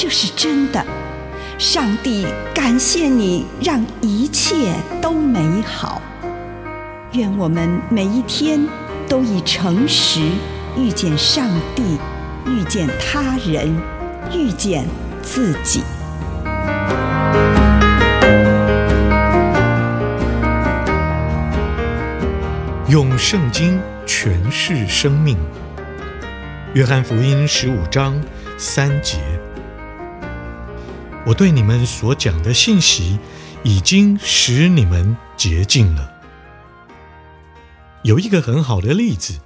这是真的。上帝感谢你，让一切都美好。愿我们每一天都以诚实遇见上帝，遇见他人，遇见自己。用圣经诠释生命，约翰福音十五章三节。我对你们所讲的信息，已经使你们洁净了。有一个很好的例子，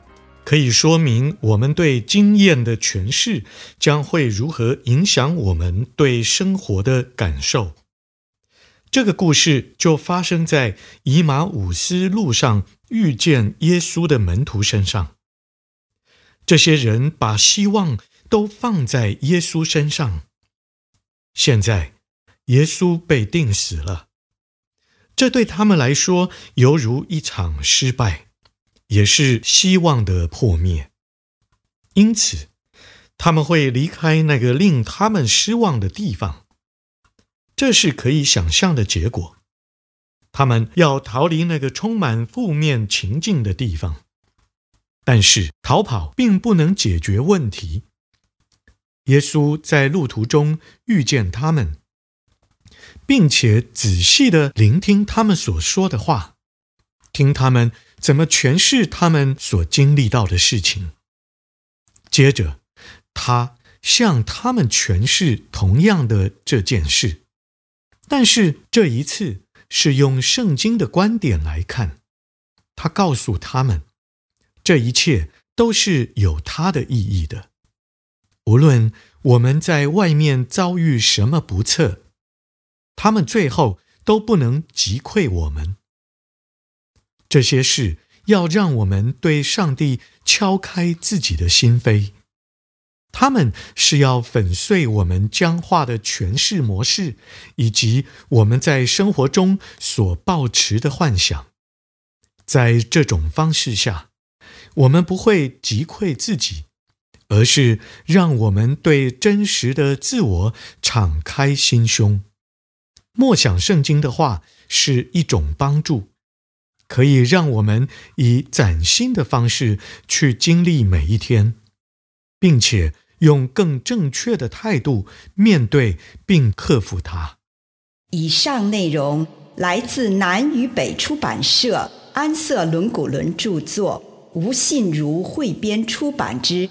可以说明我们对经验的诠释将会如何影响我们对生活的感受。这个故事就发生在以马忤斯路上遇见耶稣的门徒身上。这些人把希望都放在耶稣身上。现在，耶稣被钉死了，这对他们来说犹如一场失败，也是希望的破灭。因此，他们会离开那个令他们失望的地方。这是可以想象的结果。他们要逃离那个充满负面情境的地方，但是逃跑并不能解决问题。耶稣在路途中遇见他们，并且仔细地聆听他们所说的话，听他们怎么诠释他们所经历到的事情。接着，他向他们诠释同样的这件事。但是这一次是用圣经的观点来看，他告诉他们，这一切都是有它的意义的。无论我们在外面遭遇什么不测，他们最后都不能击溃我们。这些事要让我们对上帝敲开自己的心扉。他们是要粉碎我们僵化的诠释模式，以及我们在生活中所抱持的幻想。在这种方式下，我们不会击溃自己，而是让我们对真实的自我敞开心胸。默想圣经的话是一种帮助，可以让我们以崭新的方式去经历每一天，并且。用更正确的态度面对并克服它。以上内容来自南与北出版社安瑟伦古伦著作，吴信如汇编出版之《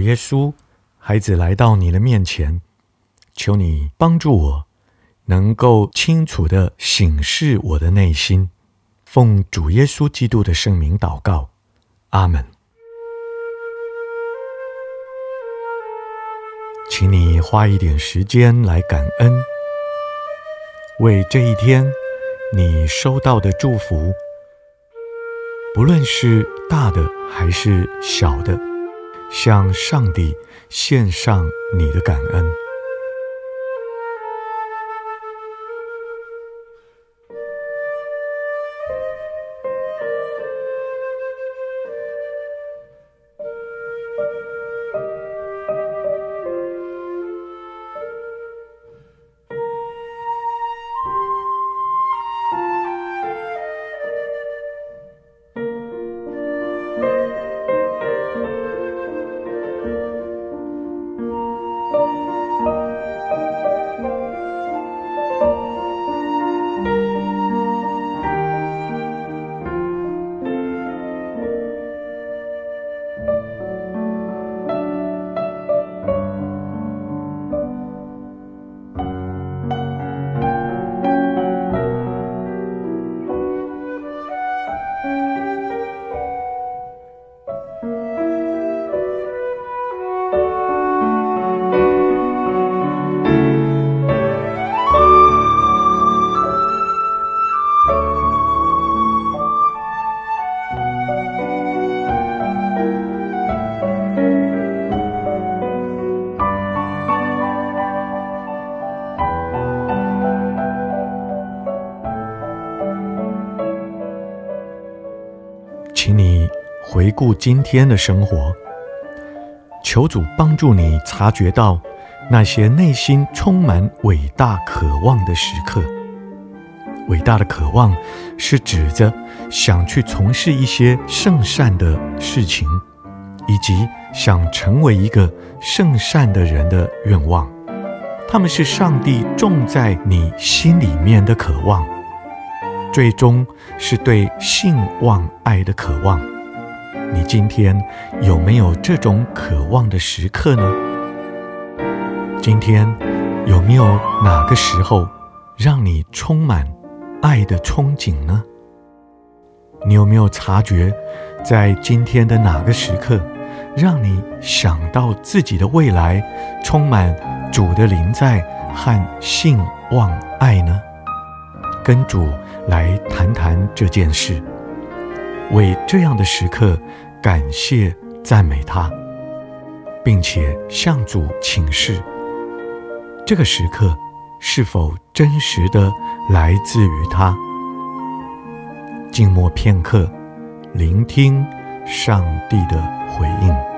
耶稣，孩子来到你的面前，求你帮助我，能够清楚地省视我的内心。奉主耶稣基督的圣名祷告，阿门。请你花一点时间来感恩，为这一天你收到的祝福，不论是大的还是小的，向上帝献上你的感恩。请你回顾今天的生活，求主帮助你察觉到那些内心充满伟大渴望的时刻。伟大的渴望是指着想去从事一些圣善的事情，以及想成为一个圣善的人的愿望。他们是上帝种在你心里面的渴望。最终是对性望爱的渴望。你今天有没有这种渴望的时刻呢？今天有没有哪个时候让你充满爱的憧憬呢？你有没有察觉，在今天的哪个时刻，让你想到自己的未来充满主的临在和信望爱呢？跟主来谈谈这件事，为这样的时刻感谢赞美他，并且向主请示：这个时刻是否真实的来自于他？静默片刻，聆听上帝的回应。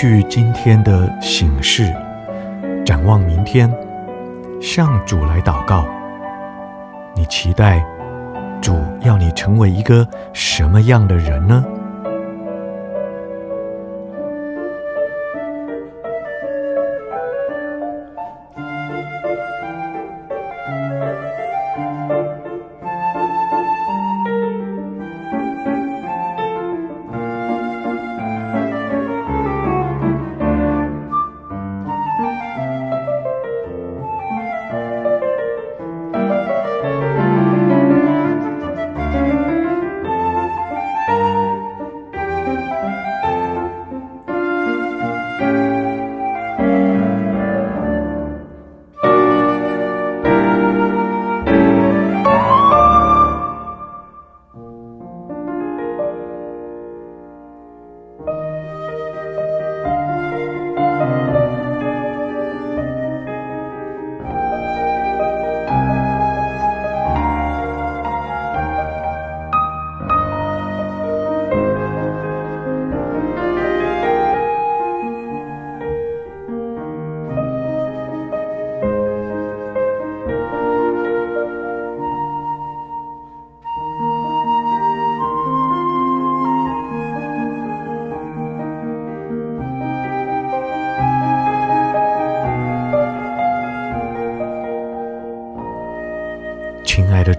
据今天的醒示，展望明天，向主来祷告。你期待主要你成为一个什么样的人呢？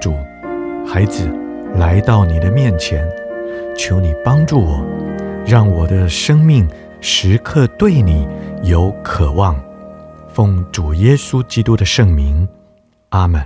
主，孩子来到你的面前，求你帮助我，让我的生命时刻对你有渴望。奉主耶稣基督的圣名，阿门。